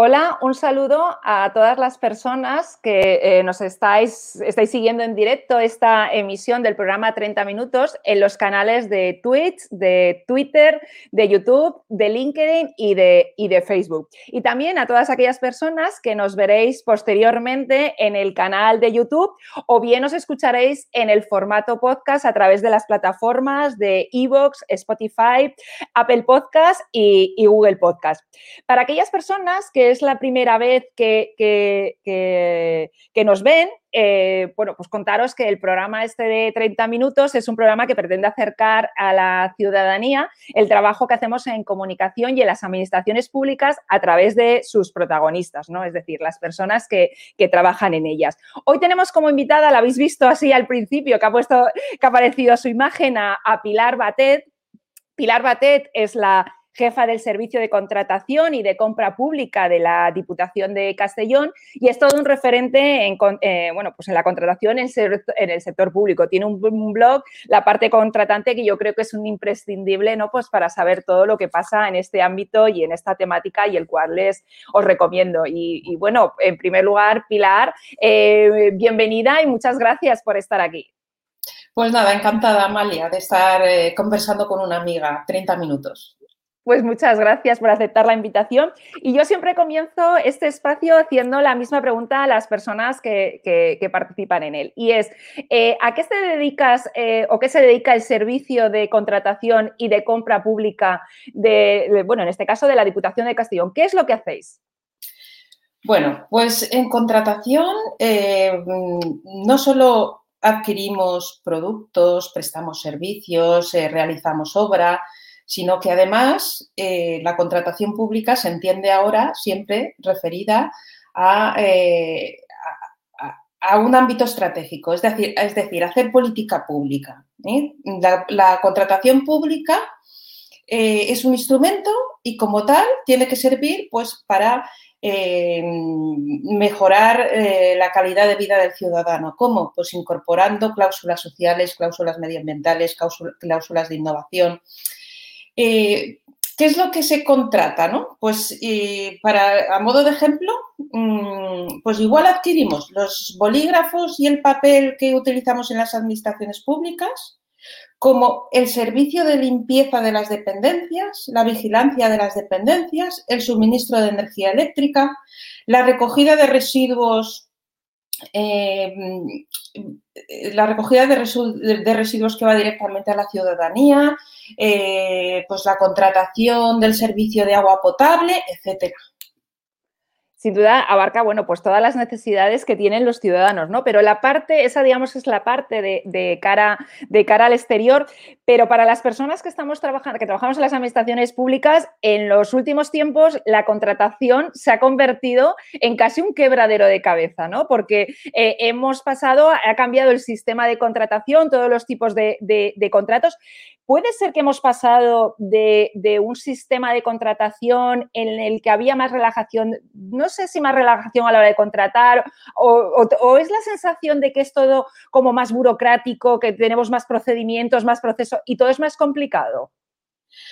Hola, un saludo a todas las personas que eh, nos estáis, estáis siguiendo en directo esta emisión del programa 30 Minutos en los canales de Twitch, de Twitter, de YouTube, de LinkedIn y de, y de Facebook. Y también a todas aquellas personas que nos veréis posteriormente en el canal de YouTube o bien os escucharéis en el formato podcast a través de las plataformas de Evox, Spotify, Apple Podcast y, y Google Podcast. Para aquellas personas que es la primera vez que, que, nos ven, eh, bueno, pues contaros que el programa este de 30 minutos es un programa que pretende acercar a la ciudadanía el trabajo que hacemos en comunicación y en las administraciones públicas a través de sus protagonistas, ¿no? Es decir, las personas que, trabajan en ellas. Hoy tenemos como invitada, la habéis visto así al principio, que ha puesto, que ha aparecido su imagen a Pilar Batet. Pilar Batet es la jefa del servicio de contratación y de compra pública de la Diputación de Castellón y es todo un referente en, eh, bueno, pues en la contratación en, el sector público. Tiene un, blog, la parte contratante, que yo creo que es un imprescindible ¿no? pues para saber todo lo que pasa en este ámbito y en esta temática y el cual les os recomiendo. Y, bueno, en primer lugar, Pilar, eh, bienvenida y muchas gracias por estar aquí. Pues nada, encantada, Amalia, de estar eh, conversando con una amiga 30 minutos. Pues muchas gracias por aceptar la invitación. Y yo siempre comienzo este espacio haciendo la misma pregunta a las personas que, participan en él. Y es, eh, ¿a qué te dedicas eh, o qué se dedica el servicio de contratación y de compra pública de, bueno, en este caso de la Diputación de Castellón? ¿Qué es lo que hacéis? Bueno, pues en contratación eh, no solo adquirimos productos, prestamos servicios, realizamos obra, sino que además eh, la contratación pública se entiende ahora siempre referida a, eh, un ámbito estratégico, es decir, es decir hacer política pública. ¿eh? La, contratación pública es un instrumento y como tal tiene que servir pues, para mejorar la calidad de vida del ciudadano. ¿Cómo? Pues incorporando cláusulas sociales, cláusulas medioambientales, cláusulas de innovación, eh, ¿Qué es lo que se contrata? ¿no? Pues para, a modo de ejemplo, mm, pues igual adquirimos los bolígrafos y el papel que utilizamos en las administraciones públicas, como el servicio de limpieza de las dependencias, la vigilancia de las dependencias, el suministro de energía eléctrica, la recogida de residuos eh, la recogida de, residuos que va directamente a la ciudadanía, eh, pues la contratación del servicio de agua potable, etcétera sin duda abarca, bueno, pues todas las necesidades que tienen los ciudadanos, ¿no? Pero la parte, esa digamos es la parte de, cara, de cara al exterior, pero para las personas que estamos trabajando, que trabajamos en las administraciones públicas, en los últimos tiempos la contratación se ha convertido en casi un quebradero de cabeza, ¿no? Porque eh, hemos pasado, ha cambiado el sistema de contratación, todos los tipos de, de contratos, ¿Puede ser que hemos pasado de, un sistema de contratación en el que había más relajación, no sé si más relajación a la hora de contratar, o, es la sensación de que es todo como más burocrático, que tenemos más procedimientos, más procesos y todo es más complicado?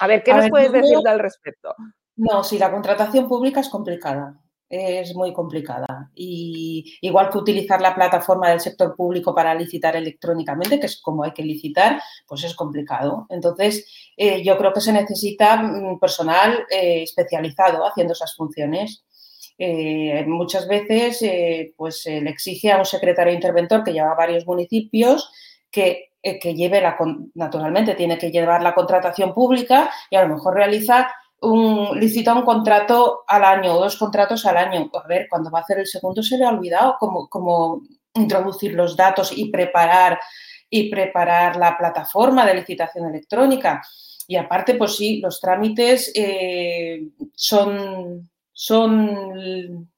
A ver, ¿qué nos puedes decir al respecto? No, sí, la contratación pública es complicada es muy complicada. Y igual que utilizar la plataforma del sector público para licitar electrónicamente, que es como hay que licitar, pues es complicado. Entonces, eh, yo creo que se necesita mm, personal eh, especializado haciendo esas funciones. Eh, muchas veces pues se le exige a un secretario interventor que lleva varios municipios que, que lleve la, naturalmente tiene que llevar la contratación pública y a lo mejor realiza licita un contrato al año o dos contratos al año. A ver, cuando va a hacer el segundo se le ha olvidado cómo, introducir los datos y preparar, y preparar la plataforma de licitación electrónica. Y aparte, pues sí, los trámites eh, son, son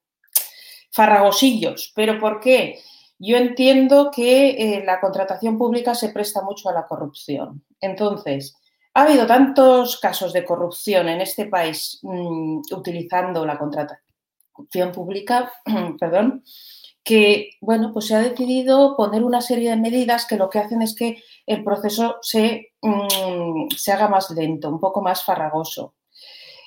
farragosillos. ¿Pero por qué? Yo entiendo que eh, la contratación pública se presta mucho a la corrupción. Entonces, ha habido tantos casos de corrupción en este país mm, utilizando la contratación pública, perdón, que bueno, pues se ha decidido poner una serie de medidas que lo que hacen es que el proceso se, mm, se haga más lento, un poco más farragoso.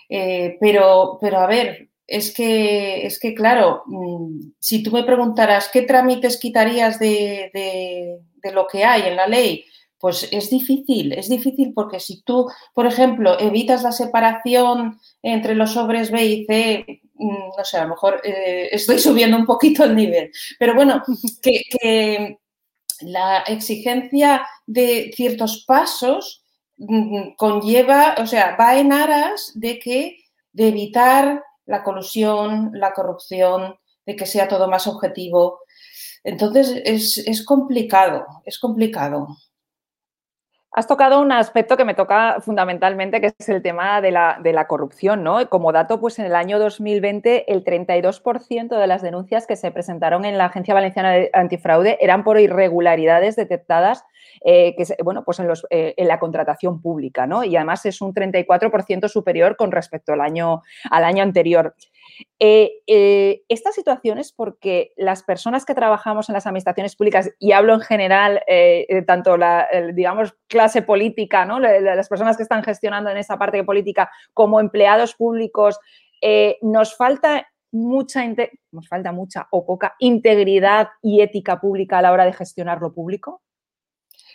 Eh, pero, pero a ver, es que, es que claro, mm, si tú me preguntaras qué trámites quitarías de, lo que hay en la ley, pues es difícil, es difícil porque si tú, por ejemplo, evitas la separación entre los sobres B y C, mm, no sé, a lo mejor eh, estoy subiendo un poquito el nivel, pero bueno, que, la exigencia de ciertos pasos mm, conlleva, o sea, va en aras de que de evitar la colusión, la corrupción, de que sea todo más objetivo. Entonces es, complicado, es complicado. Has tocado un aspecto que me toca fundamentalmente, que es el tema de la, de la, corrupción, ¿no? Como dato, pues en el año 2020 el 32% de las denuncias que se presentaron en la Agencia Valenciana de Antifraude eran por irregularidades detectadas eh, que bueno, pues en, eh, en, la contratación pública, ¿no? Y además es un 34% superior con respecto al año, al año anterior. Eh, esta situación es porque las personas que trabajamos en las administraciones públicas, y hablo en general, tanto la, digamos, clase política, ¿no? las personas que están gestionando en esa parte de política, como empleados públicos, nos falta mucha, nos falta mucha o poca integridad y ética pública a la hora de gestionar lo público?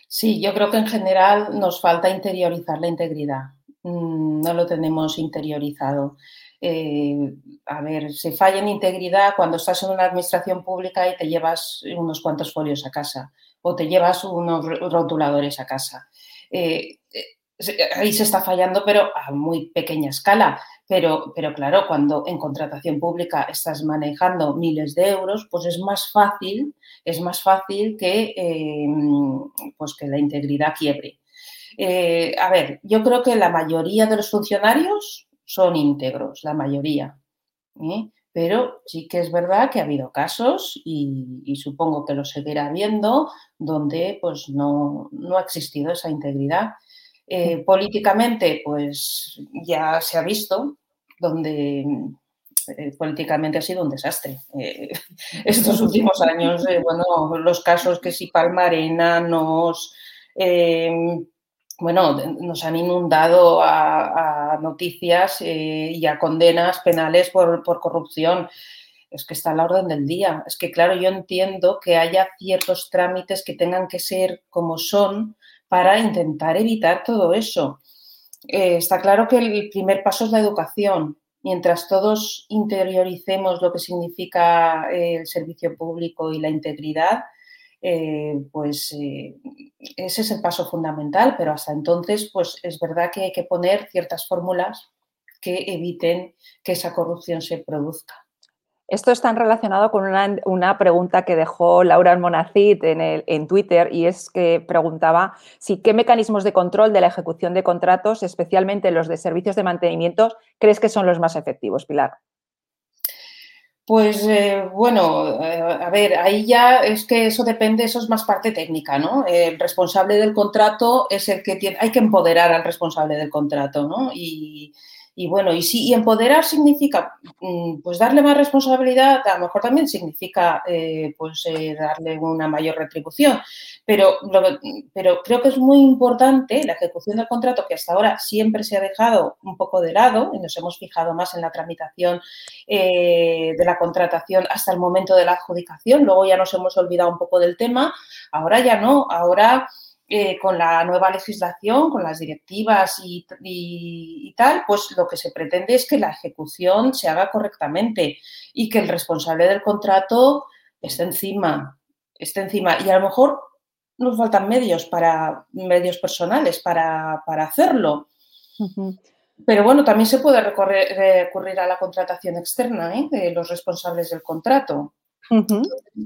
Sí, yo creo que en general nos falta interiorizar la integridad. Mm, no lo tenemos interiorizado. Eh, a ver, se falla en integridad cuando estás en una administración pública y te llevas unos cuantos folios a casa o te llevas unos rotuladores a casa. Eh, eh, ahí se está fallando, pero a muy pequeña escala. Pero, pero claro, cuando en contratación pública estás manejando miles de euros, pues es más fácil, es más fácil que, em, pues que la integridad quiebre. A ver, yo creo que la mayoría de los funcionarios son íntegros, la mayoría. ¿eh? Pero sí que es verdad que ha habido casos y, supongo que lo seguirá habiendo donde pues no, no ha existido esa integridad. Eh, políticamente, pues ya se ha visto, donde eh, políticamente ha sido un desastre. Eh, estos últimos años, bueno, los casos que si Palmarena nos, bueno, nos han inundado a, noticias y a condenas penales por, por corrupción es que está a la orden del día. Es que, claro, yo entiendo que haya ciertos trámites que tengan que ser como son para intentar evitar todo eso. Eh, está claro que el primer paso es la educación. Mientras todos interioricemos lo que significa eh, el servicio público y la integridad, eh, pues ese es el paso fundamental, pero hasta entonces, pues es verdad que hay que poner ciertas fórmulas que eviten que esa corrupción se produzca. Esto está relacionado con una, pregunta que dejó Laura Almonacid en, en, Twitter y es que preguntaba si qué mecanismos de control de la ejecución de contratos, especialmente los de servicios de mantenimiento, crees que son los más efectivos, Pilar. Pues eh, bueno, eh, a ver, ahí ya es que eso depende, eso es más parte técnica, ¿no? El responsable del contrato es el que tiene, hay que empoderar al responsable del contrato, ¿no? Y, y bueno, y sí, y empoderar significa mm, pues darle más responsabilidad, a lo mejor también significa eh, pues eh, darle una mayor retribución, pero, pero creo que es muy importante la ejecución del contrato que hasta ahora siempre se ha dejado un poco de lado y nos hemos fijado más en la tramitación eh, de la contratación hasta el momento de la adjudicación, luego ya nos hemos olvidado un poco del tema, ahora ya no, ahora... Eh, con la nueva legislación, con las directivas y, tal, pues lo que se pretende es que la ejecución se haga correctamente y que el responsable del contrato esté encima, esté encima. Y a lo mejor nos faltan medios para medios personales para, hacerlo. Pero bueno, también se puede recurrir a la contratación externa ¿eh? de los responsables del contrato.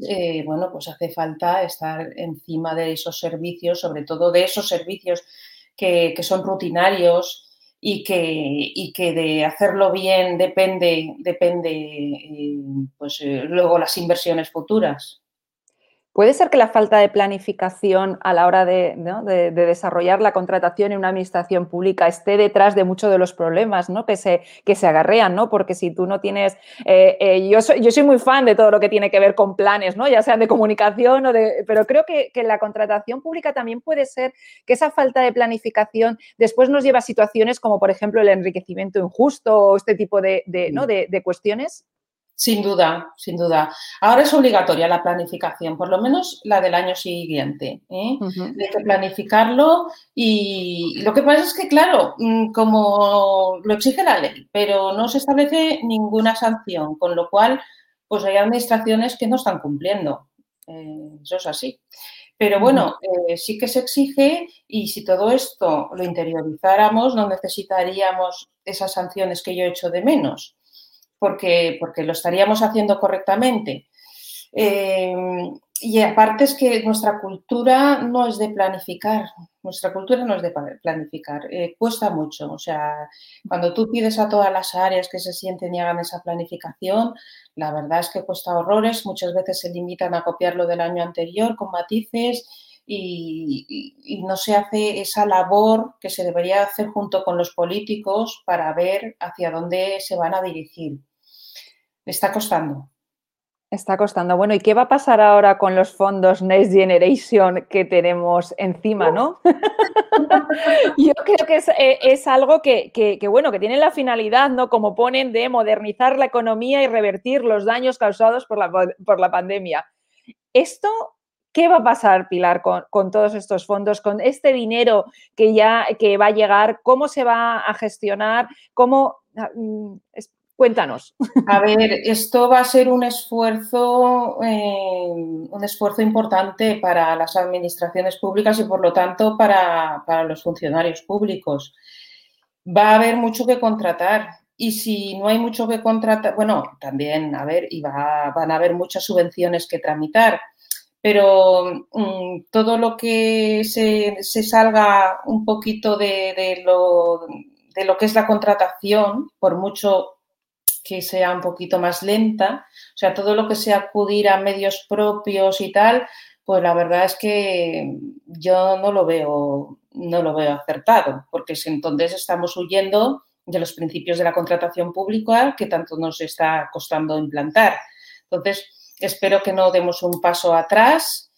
Eh, bueno, pues hace falta estar encima de esos servicios, sobre todo de esos servicios que, son rutinarios y que, de hacerlo bien depende, depende eh, pues, eh, luego las inversiones futuras. ¿Puede ser que la falta de planificación a la hora de, desarrollar la contratación en una administración pública esté detrás de muchos de los problemas ¿no? que, se, que se agarrean? ¿no? Porque si tú no tienes... Eh, eh, yo, soy, yo soy muy fan de todo lo que tiene que ver con planes, ¿no? ya sean de comunicación o de... Pero creo que, que la contratación pública también puede ser que esa falta de planificación después nos lleva a situaciones como, por ejemplo, el enriquecimiento injusto o este tipo de, ¿no? de cuestiones. Sin duda, sin duda. Ahora es obligatoria la planificación, por lo menos la del año siguiente. ¿eh? Hay que planificarlo y lo que pasa es que, claro, mm, como lo exige la ley, pero no se establece ninguna sanción, con lo cual, pues hay administraciones que no están cumpliendo. Eh, eso es así. Pero bueno, eh, sí que se exige y si todo esto lo interiorizáramos, no necesitaríamos esas sanciones que yo he hecho de menos porque, lo estaríamos haciendo correctamente. Eh, y aparte es que nuestra cultura no es de planificar, nuestra cultura no es de planificar, eh, cuesta mucho. O sea, cuando tú pides a todas las áreas que se sienten y hagan esa planificación, la verdad es que cuesta horrores, muchas veces se limitan a copiarlo del año anterior con matices y, no se hace esa labor que se debería hacer junto con los políticos para ver hacia dónde se van a dirigir está costando. Está costando. Bueno, ¿y qué va a pasar ahora con los fondos Next Generation que tenemos encima, no? Yo creo que es, eh, algo que, bueno, que tiene la finalidad, ¿no? Como ponen, de modernizar la economía y revertir los daños causados por la, por la pandemia. Esto, ¿qué va a pasar, Pilar, con, con, todos estos fondos, con este dinero que ya que va a llegar? ¿Cómo se va a gestionar? ¿Cómo...? Ah, mm, Cuéntanos. A ver, esto va a ser un esfuerzo, eh, un esfuerzo importante para las administraciones públicas y por lo tanto para, los funcionarios públicos. Va a haber mucho que contratar y si no hay mucho que contratar, bueno, también, a ver, y van a haber muchas subvenciones que tramitar, pero mm, todo lo que se, salga un poquito de, lo, de lo que es la contratación, por mucho que sea un poquito más lenta. O sea, todo lo que sea acudir a medios propios y tal, pues la verdad es que yo no lo veo, no lo veo acertado, porque entonces estamos huyendo de los principios de la contratación pública que tanto nos está costando implantar. Entonces, espero que no demos un paso atrás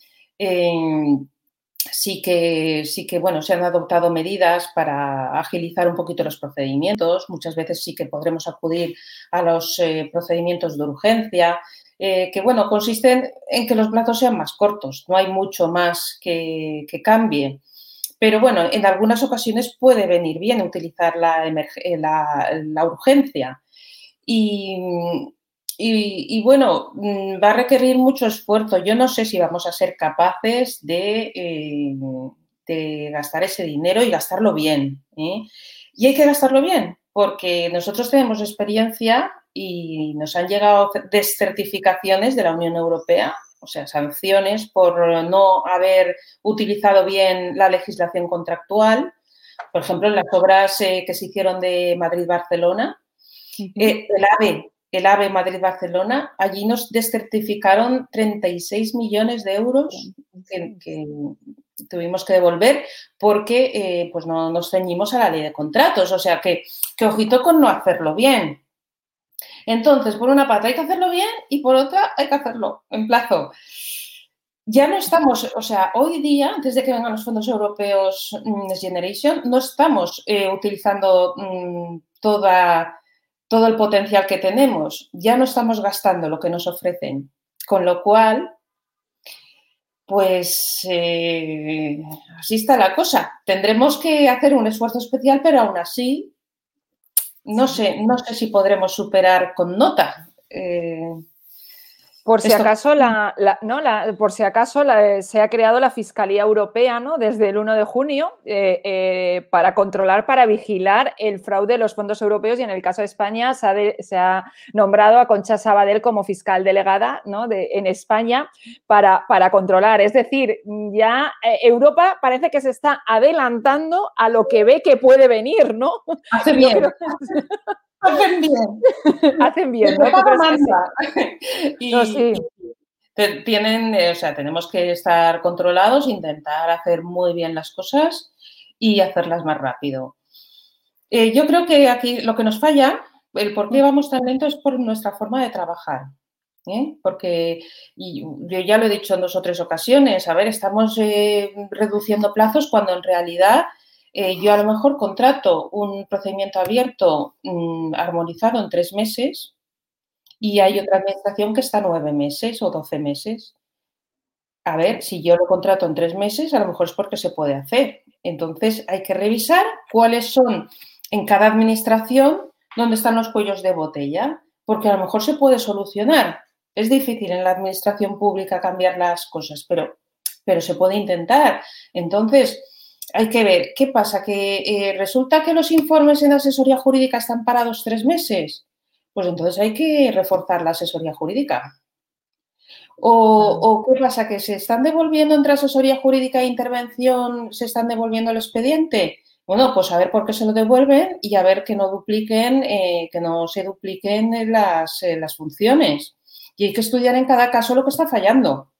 sí que, sí que, bueno, se han adoptado medidas para agilizar un poquito los procedimientos. Muchas veces sí que podremos acudir a los eh, procedimientos de urgencia, eh, que, bueno, consisten en que los plazos sean más cortos. No hay mucho más que, cambie. Pero, bueno, en algunas ocasiones puede venir bien utilizar la, la, la urgencia. Y, y, bueno, mm, va a requerir mucho esfuerzo. Yo no sé si vamos a ser capaces de, eh, gastar ese dinero y gastarlo bien. ¿eh? Y hay que gastarlo bien, porque nosotros tenemos experiencia y nos han llegado descertificaciones de la Unión Europea, o sea, sanciones por no haber utilizado bien la legislación contractual. Por ejemplo, en las obras eh, que se hicieron de Madrid-Barcelona, el AVE el AVE Madrid-Barcelona, allí nos descertificaron 36 millones de euros que, tuvimos que devolver porque eh, pues no nos ceñimos a la ley de contratos. O sea que, que ojito con no hacerlo bien. Entonces, por una parte hay que hacerlo bien y por otra hay que hacerlo en plazo. Ya no estamos, o sea, hoy día, antes de que vengan los fondos europeos mm, Next Generation, no estamos eh, utilizando mm, toda todo el potencial que tenemos, ya no estamos gastando lo que nos ofrecen. Con lo cual, pues eh, así está la cosa. Tendremos que hacer un esfuerzo especial, pero aún así, no sé, no sé si podremos superar con nota. Eh, por si, acaso la, ¿no? por si acaso se ha creado la Fiscalía Europea ¿no? desde el 1 de junio eh, eh, para controlar, para vigilar el fraude de los fondos europeos y en el caso de España se ha, nombrado a Concha Sabadell como fiscal delegada ¿no? de, en España para, para, controlar. Es decir, ya eh, Europa parece que se está adelantando a lo que ve que puede venir, ¿no? Hace bien. Hacen bien. Hacen bien, ¿no? Y, tienen, eh, o sea, tenemos que estar controlados, intentar hacer muy bien las cosas y hacerlas más rápido. Eh, yo creo que aquí lo que nos falla, el por qué vamos tan lento es por nuestra forma de trabajar. ¿eh? Porque yo ya lo he dicho en dos o tres ocasiones, a ver, estamos reduciendo plazos cuando en realidad yo a lo mejor contrato un procedimiento abierto mm, armonizado en tres meses, y hay otra administración que está nueve meses o doce meses. A ver, si yo lo contrato en tres meses, a lo mejor es porque se puede hacer. Entonces hay que revisar cuáles son en cada administración dónde están los cuellos de botella, porque a lo mejor se puede solucionar. Es difícil en la administración pública cambiar las cosas, pero, pero se puede intentar. Entonces, hay que ver qué pasa, que eh, resulta que los informes en asesoría jurídica están parados tres meses pues entonces hay que reforzar la asesoría jurídica. O, qué pasa? ¿Que se están devolviendo entre asesoría jurídica e intervención, se están devolviendo el expediente? Bueno, pues a ver por qué se lo devuelven y a ver que no dupliquen, eh, que no se dupliquen las, eh, las funciones. Y hay que estudiar en cada caso lo que está fallando,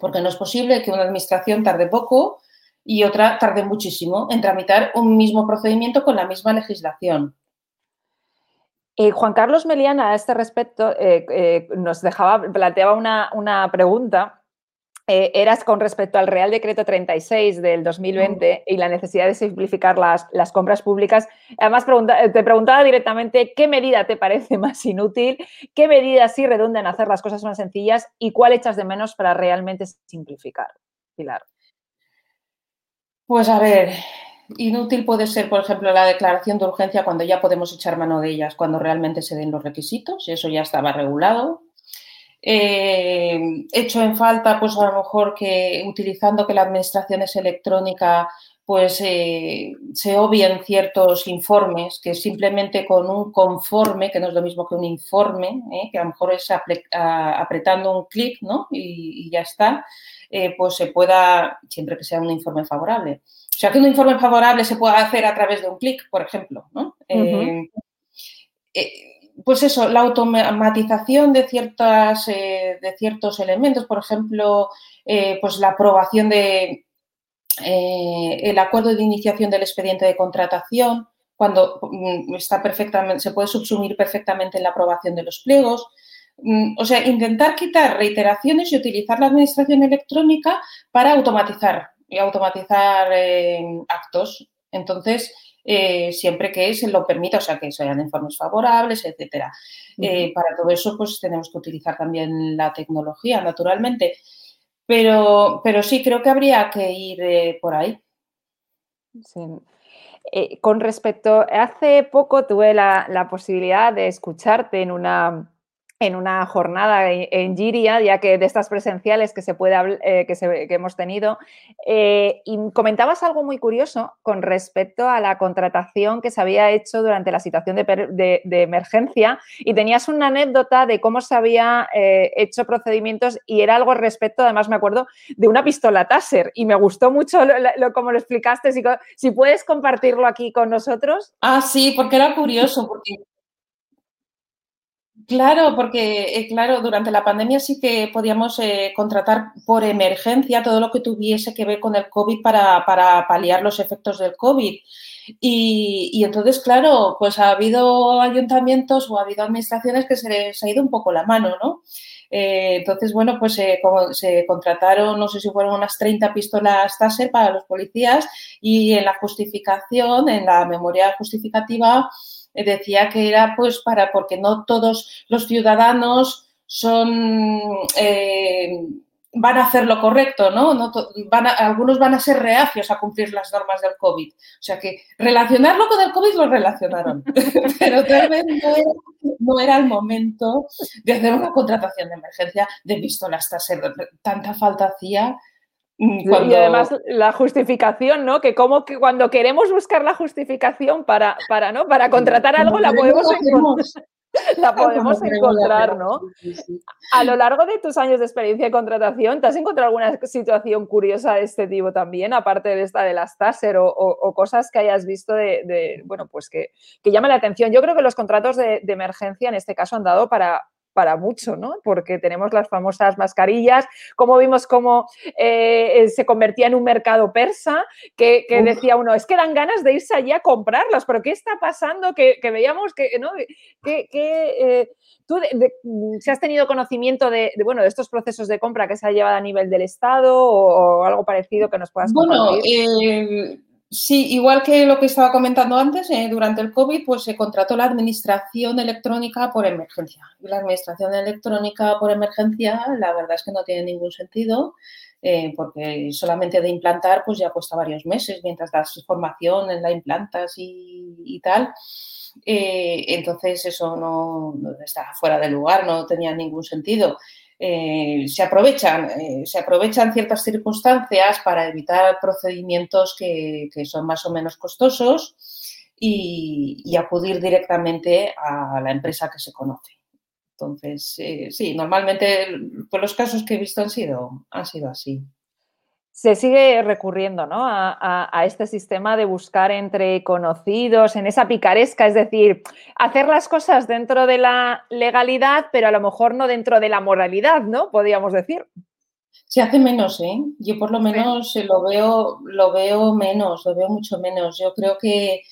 porque no es posible que una administración tarde poco y otra tarde muchísimo en tramitar un mismo procedimiento con la misma legislación. Eh, Juan Carlos Meliana, a este respecto, eh, eh, nos dejaba, planteaba una, pregunta. eras con respecto al Real Decreto 36 del 2020 y la necesidad de simplificar las, las compras públicas. Además, te preguntaba directamente qué medida te parece más inútil, qué medidas sí redundan en hacer las cosas más sencillas y cuál echas de menos para realmente simplificar. Pilar. Pues a ver, Inútil puede ser, por ejemplo, la declaración de urgencia cuando ya podemos echar mano de ellas, cuando realmente se den los requisitos, eso ya estaba regulado. Eh, hecho en falta, pues a lo mejor que utilizando que la administración es electrónica, pues eh, se obvien ciertos informes que simplemente con un conforme, que no es lo mismo que un informe, eh, que a lo mejor es apretando un clic ¿no? y, ya está, pues se pueda, siempre que sea un informe favorable, o sea, que un informe favorable se pueda hacer a través de un clic, por ejemplo. ¿no? Eh, eh, pues eso, la automatización de, ciertas, eh, de ciertos elementos, por ejemplo, pues la aprobación de el acuerdo de iniciación del expediente de contratación, cuando mm, está perfectamente, se puede subsumir perfectamente en la aprobación de los pliegos. Mm, o sea, intentar quitar reiteraciones y utilizar la administración electrónica para automatizar y automatizar eh, actos. Entonces, eh, siempre que se lo permita, o sea, que sean informes favorables, etcétera. Eh, para todo eso, pues tenemos que utilizar también la tecnología, naturalmente. Pero, pero sí, creo que habría que ir por ahí. con respecto, hace poco tuve la posibilidad de escucharte en una en una jornada en Giria, ya que de estas presenciales que, se puede, eh, que, hemos tenido, eh, y comentabas algo muy curioso con respecto a la contratación que se había hecho durante la situación de, emergencia y tenías una anécdota de cómo se había eh, hecho procedimientos y era algo respecto, además me acuerdo, de una pistola Taser y me gustó mucho lo, como lo explicaste, si, si puedes compartirlo aquí con nosotros. Ah, sí, porque era curioso, porque Claro, porque eh, claro, durante la pandemia sí que podíamos eh, contratar por emergencia todo lo que tuviese que ver con el COVID para, paliar los efectos del COVID. Y, entonces, claro, pues ha habido ayuntamientos o ha habido administraciones que se les ha ido un poco la mano, ¿no? Eh, entonces, bueno, pues se contrataron, no sé si fueron unas 30 pistolas Taser para los policías y en la justificación, en la memoria justificativa, decía que era pues para, porque no todos los ciudadanos son, eh, van a hacer lo correcto, ¿no? no van algunos van a ser reacios a cumplir las normas del COVID. O sea que relacionarlo con el COVID lo relacionaron, pero tal vez no era, el momento de hacer una contratación de emergencia de pistolas Tanta falta hacía y además la justificación, ¿no? Que como que cuando queremos buscar la justificación para, para, ¿no? para contratar algo, la podemos encontrar. La podemos encontrar, ¿no? A lo largo de tus años de experiencia de contratación, ¿te has encontrado alguna situación curiosa de este tipo también, aparte de esta de las Taser o, cosas que hayas visto de, bueno, pues que, que llaman la atención? Yo creo que los contratos de, de, emergencia en este caso han dado para, para mucho, ¿no? Porque tenemos las famosas mascarillas, como vimos cómo eh, se convertía en un mercado persa, que, decía uno, es que dan ganas de irse allí a comprarlas, pero ¿qué está pasando? Que, veíamos que, ¿no? Que, eh, tú, si has tenido conocimiento de, bueno, de estos procesos de compra que se ha llevado a nivel del Estado o, algo parecido que nos puedas compartir. Bueno, Sí, igual que lo que estaba comentando antes, eh, durante el COVID, pues se contrató la administración electrónica por emergencia. Y la administración electrónica por emergencia, la verdad es que no tiene ningún sentido, eh, porque solamente de implantar, pues ya cuesta varios meses, mientras das formación en la implantas y, tal. Eh, entonces, eso no, no, está fuera de lugar, no tenía ningún sentido. Eh, se, aprovechan, eh, se aprovechan ciertas circunstancias para evitar procedimientos que, son más o menos costosos y, acudir directamente a la empresa que se conoce. Entonces, eh, sí, normalmente pues los casos que he visto han sido, han sido así se sigue recurriendo ¿no? a, este sistema de buscar entre conocidos, en esa picaresca, es decir, hacer las cosas dentro de la legalidad, pero a lo mejor no dentro de la moralidad, ¿no? Podríamos decir. Se hace menos, ¿eh? Yo por lo menos lo veo, lo veo menos, lo veo mucho menos. Yo creo que,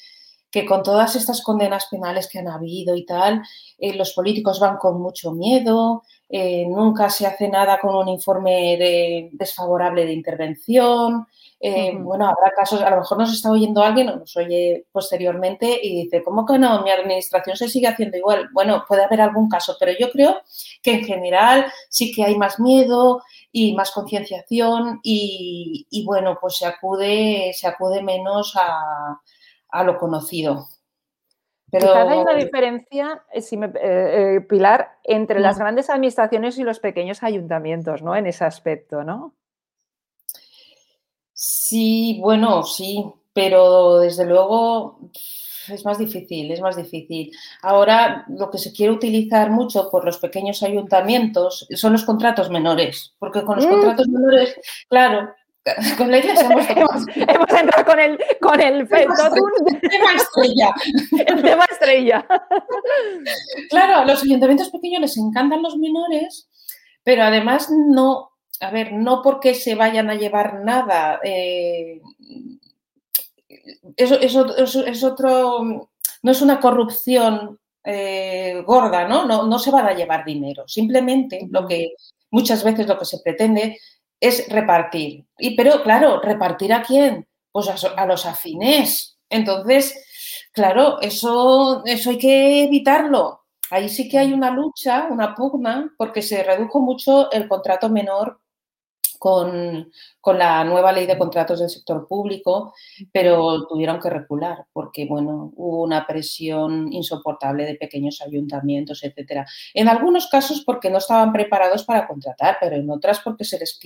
con todas estas condenas penales que han habido y tal, eh, los políticos van con mucho miedo, eh, nunca se hace nada con un informe desfavorable de intervención. Eh, bueno, habrá casos, a lo mejor nos está oyendo alguien o nos oye posteriormente y dice, ¿cómo que no? Mi administración se sigue haciendo igual. Bueno, puede haber algún caso, pero yo creo que en general sí que hay más miedo y más concienciación y, bueno, pues se acude, se acude menos a lo conocido. Pero... hay una diferencia, eh, eh, eh, Pilar, entre las grandes administraciones y los pequeños ayuntamientos, ¿no? En ese aspecto, ¿no? Sí, bueno, sí, pero desde luego es más difícil, es más difícil. Ahora lo que se quiere utilizar mucho por los pequeños ayuntamientos son los contratos menores, porque con los mm. contratos menores, claro, con la iglesia hemos, hemos, entrado con el, con el, tema estrella. El tema estrella. Claro, a los ayuntamientos pequeños les encantan los menores, pero además no, a ver, no porque se vayan a llevar nada. Eh, eso, es otro, no es una corrupción eh, gorda, ¿no? ¿no? No se van a llevar dinero. Simplemente lo que muchas veces lo que se pretende es repartir. Y, pero claro, ¿repartir a quién? Pues a, los afines. Entonces, claro, eso, eso hay que evitarlo. Ahí sí que hay una lucha, una pugna, porque se redujo mucho el contrato menor con, con, la nueva ley de contratos del sector público, pero tuvieron que recular porque, bueno, hubo una presión insoportable de pequeños ayuntamientos, etcétera. En algunos casos porque no estaban preparados para contratar, pero en otras porque se les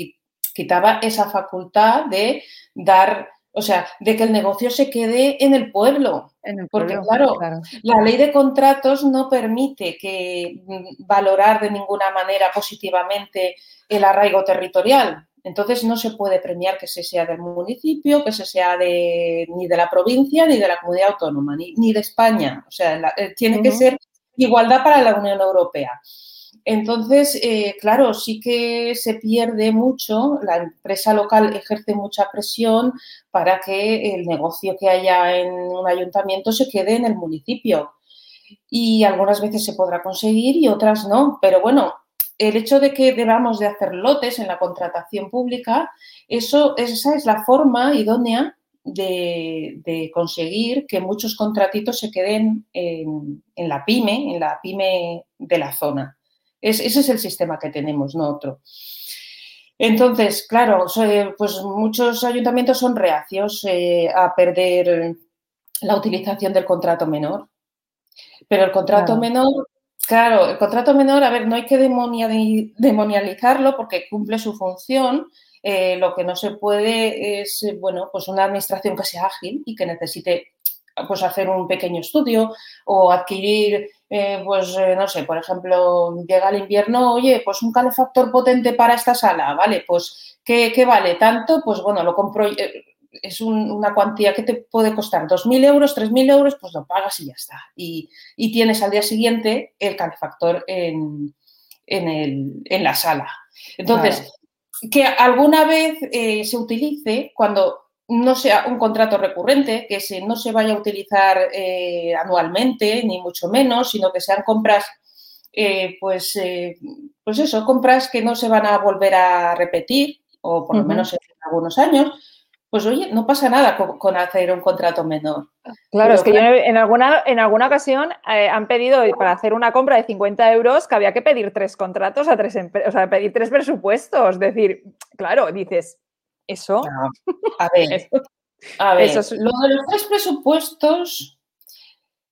quitaba esa facultad de dar, o sea, de que el negocio se quede en el pueblo. Porque, claro, la ley de contratos no permite que mm, valorar de ninguna manera positivamente el arraigo territorial. Entonces no se puede premiar que se sea del municipio, que se sea de, ni de la provincia, ni de la comunidad autónoma, ni, de España. O sea, eh, tiene que ser igualdad para la Unión Europea. Entonces, eh, claro, sí que se pierde mucho, la empresa local ejerce mucha presión para que el negocio que haya en un ayuntamiento se quede en el municipio. Y algunas veces se podrá conseguir y otras no. Pero bueno, el hecho de que debamos de hacer lotes en la contratación pública, eso, esa es la forma idónea de, conseguir que muchos contratitos se queden en, en la pyme, en la pyme de la zona ese es el sistema que tenemos, no otro. Entonces, claro, pues muchos ayuntamientos son reacios eh, a perder la utilización del contrato menor. Pero el contrato menor, claro, el contrato menor, a ver, no hay que demonializarlo porque cumple su función. Eh, lo que no se puede es, bueno, pues una administración que sea ágil y que necesite pues hacer un pequeño estudio o adquirir, eh, pues eh, no sé, por ejemplo, llega el invierno, oye, pues un calefactor potente para esta sala, ¿vale? Pues, ¿qué, vale? ¿Tanto? Pues bueno, lo compro, eh, es una cuantía que te puede costar 2.000 euros, 3.000 euros, pues lo pagas y ya está. Y, tienes al día siguiente el calefactor en, en, la sala. Entonces, que alguna vez se utilice cuando no sea un contrato recurrente, que se, no se vaya a utilizar eh, anualmente, ni mucho menos, sino que sean compras, eh, pues, pues eso, compras que no se van a volver a repetir, o por lo menos en algunos años, pues oye, no pasa nada con, hacer un contrato menor. Claro, es que yo en alguna, en alguna ocasión eh, han pedido para hacer una compra de 50 euros que había que pedir tres contratos a tres o sea, pedir tres presupuestos. Es decir, claro, dices, eso. a ver, a ver lo de los tres presupuestos,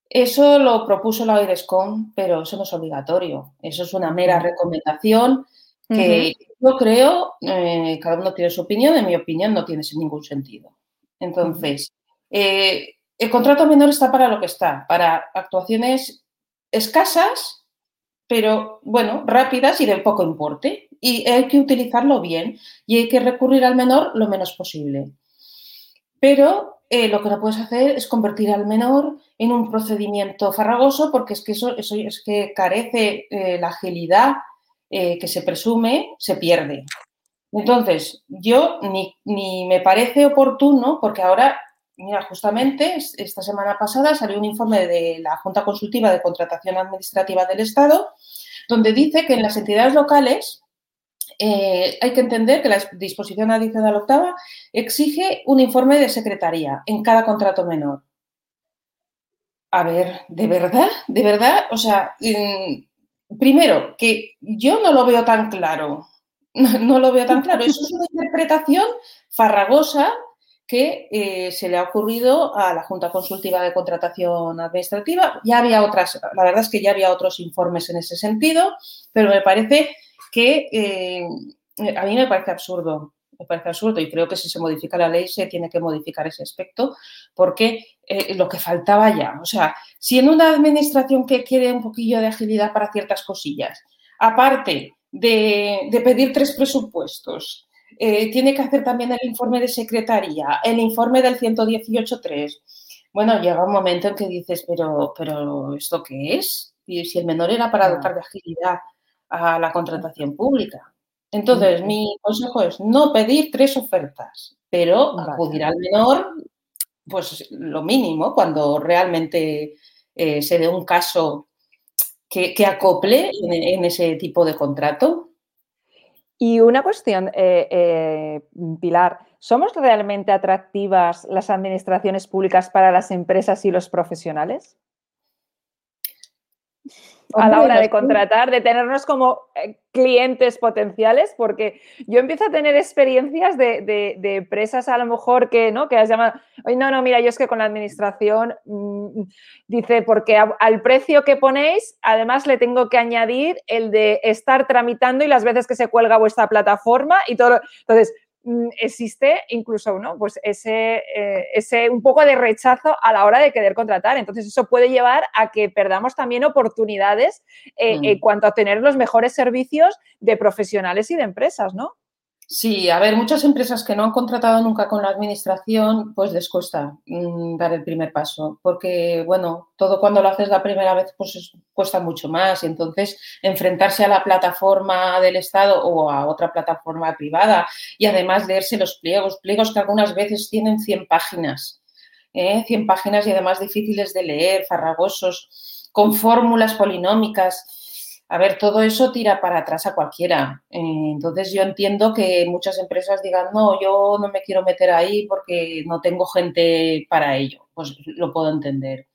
eso lo propuso la OIRESCON, pero eso no es obligatorio. Eso es una mera recomendación que yo creo, eh, cada uno tiene su opinión, en mi opinión no tiene ningún sentido. Entonces, eh, el contrato menor está para lo que está, para actuaciones escasas, pero bueno, rápidas y de poco importe. Y hay que utilizarlo bien y hay que recurrir al menor lo menos posible. Pero eh, lo que no puedes hacer es convertir al menor en un procedimiento farragoso porque es que eso, eso es que carece la agilidad eh, que se presume se pierde. Entonces, yo ni, me parece oportuno, porque ahora, mira, justamente esta semana pasada salió un informe de la Junta Consultiva de Contratación Administrativa del Estado, donde dice que en las entidades locales eh, hay que entender que la disposición adicional octava exige un informe de secretaría en cada contrato menor. A ver, ¿de verdad? ¿De verdad? O sea, primero, que yo no lo veo tan claro. No, lo veo tan claro. Eso es una interpretación farragosa que eh, se le ha ocurrido a la Junta Consultiva de Contratación Administrativa. Ya había otras, la verdad es que ya había otros informes en ese sentido, pero me parece que eh, a mí me parece absurdo me parece absurdo y creo que si se modifica la ley se tiene que modificar ese aspecto porque eh, lo que faltaba ya, o sea, si en una administración que quiere un poquillo de agilidad para ciertas cosillas, aparte de, pedir tres presupuestos, eh, tiene que hacer también el informe de secretaría, el informe del 118.3. Bueno, llega un momento en que dices, pero, pero ¿esto qué es? Y si el menor era para dotar de agilidad a la contratación pública. Entonces, mi consejo es no pedir tres ofertas, pero acudir al menor, pues lo mínimo, cuando realmente eh, se dé un caso que, acople en, ese tipo de contrato. Y una cuestión, eh, eh, Pilar, ¿somos realmente atractivas las administraciones públicas para las empresas y los profesionales? A la hora de contratar, de tenernos como eh, clientes potenciales, porque yo empiezo a tener experiencias de, empresas a lo mejor que, ¿no? Que has llamado, oye, no, no, mira, yo es que con la administración, mm, dice, porque al precio que ponéis, además le tengo que añadir el de estar tramitando y las veces que se cuelga vuestra plataforma y todo. Entonces, existe incluso ¿no? pues ese, eh, ese un poco de rechazo a la hora de querer contratar. Entonces, eso puede llevar a que perdamos también oportunidades eh, en mm. cuanto a tener los mejores servicios de profesionales y de empresas, ¿no? Sí, a ver, muchas empresas que no han contratado nunca con la administración, pues les cuesta mm, dar el primer paso, porque, bueno, todo cuando lo haces la primera vez, pues cuesta mucho más. Y entonces, enfrentarse a la plataforma del Estado o a otra plataforma privada y además leerse los pliegos, pliegos que algunas veces tienen 100 páginas, ¿eh? 100 páginas y además difíciles de leer, farragosos, con fórmulas polinómicas a ver, todo eso tira para atrás a cualquiera. Eh, entonces yo entiendo que muchas empresas digan, no, yo no me quiero meter ahí porque no tengo gente para ello. Pues lo puedo entender.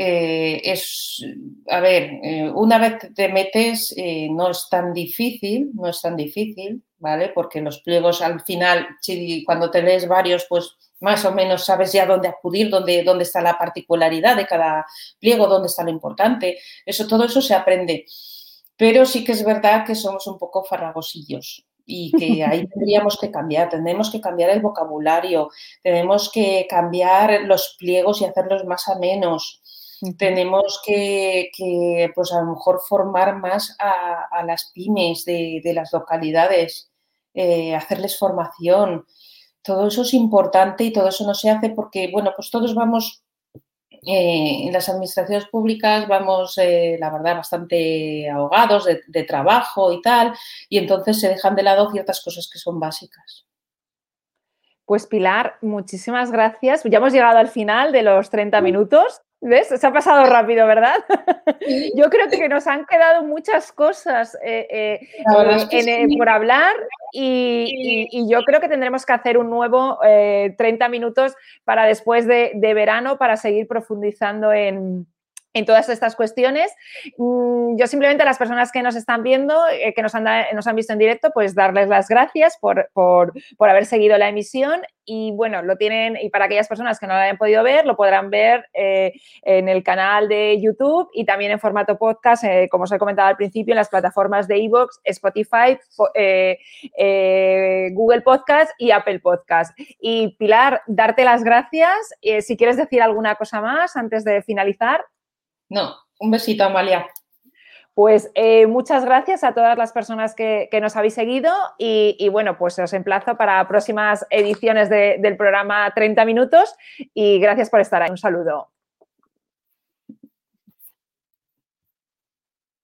Eh, es, a ver, eh, una vez te metes no es tan difícil, no es tan difícil, ¿vale? Porque los pliegos al final, si cuando te lees varios, pues más o menos sabes ya dónde acudir, dónde, dónde está la particularidad de cada pliego, dónde está lo importante. Eso, todo eso se aprende. Pero sí que es verdad que somos un poco farragosillos y que ahí tendríamos que cambiar, tenemos que cambiar el vocabulario, tenemos que cambiar los pliegos y hacerlos más Tenemos que, pues a lo mejor formar más a, las pymes de, las localidades, eh, hacerles formación, todo eso es importante y todo eso no se hace porque, bueno, pues todos vamos eh, en las administraciones públicas vamos, eh, la verdad, bastante ahogados de, trabajo y tal, y entonces se dejan de lado ciertas cosas que son básicas. Pues Pilar, muchísimas gracias. Ya hemos llegado al final de los 30 minutos. ¿Ves? Se ha pasado rápido, ¿verdad? Yo creo que nos han quedado muchas cosas eh, por hablar y, yo creo que tendremos que hacer un nuevo 30 minutos para después de verano para seguir profundizando en, en todas estas cuestiones. Mm, yo simplemente a las personas que nos están viendo, eh, que nos han, nos han, visto en directo, pues darles las gracias por, haber seguido la emisión y bueno, lo tienen, y para aquellas personas que no lo hayan podido ver, lo podrán ver eh, en el canal de YouTube y también en formato podcast, eh, como os he comentado al principio, en las plataformas de Evox, Spotify, Google Podcast y Apple Podcast. Y Pilar, darte las gracias. si quieres decir alguna cosa más antes de finalizar. No, un besito, Amalia. Pues eh, muchas gracias a todas las personas que, nos habéis seguido y, bueno, pues os emplazo para próximas ediciones del programa 30 minutos y gracias por estar ahí. Un saludo.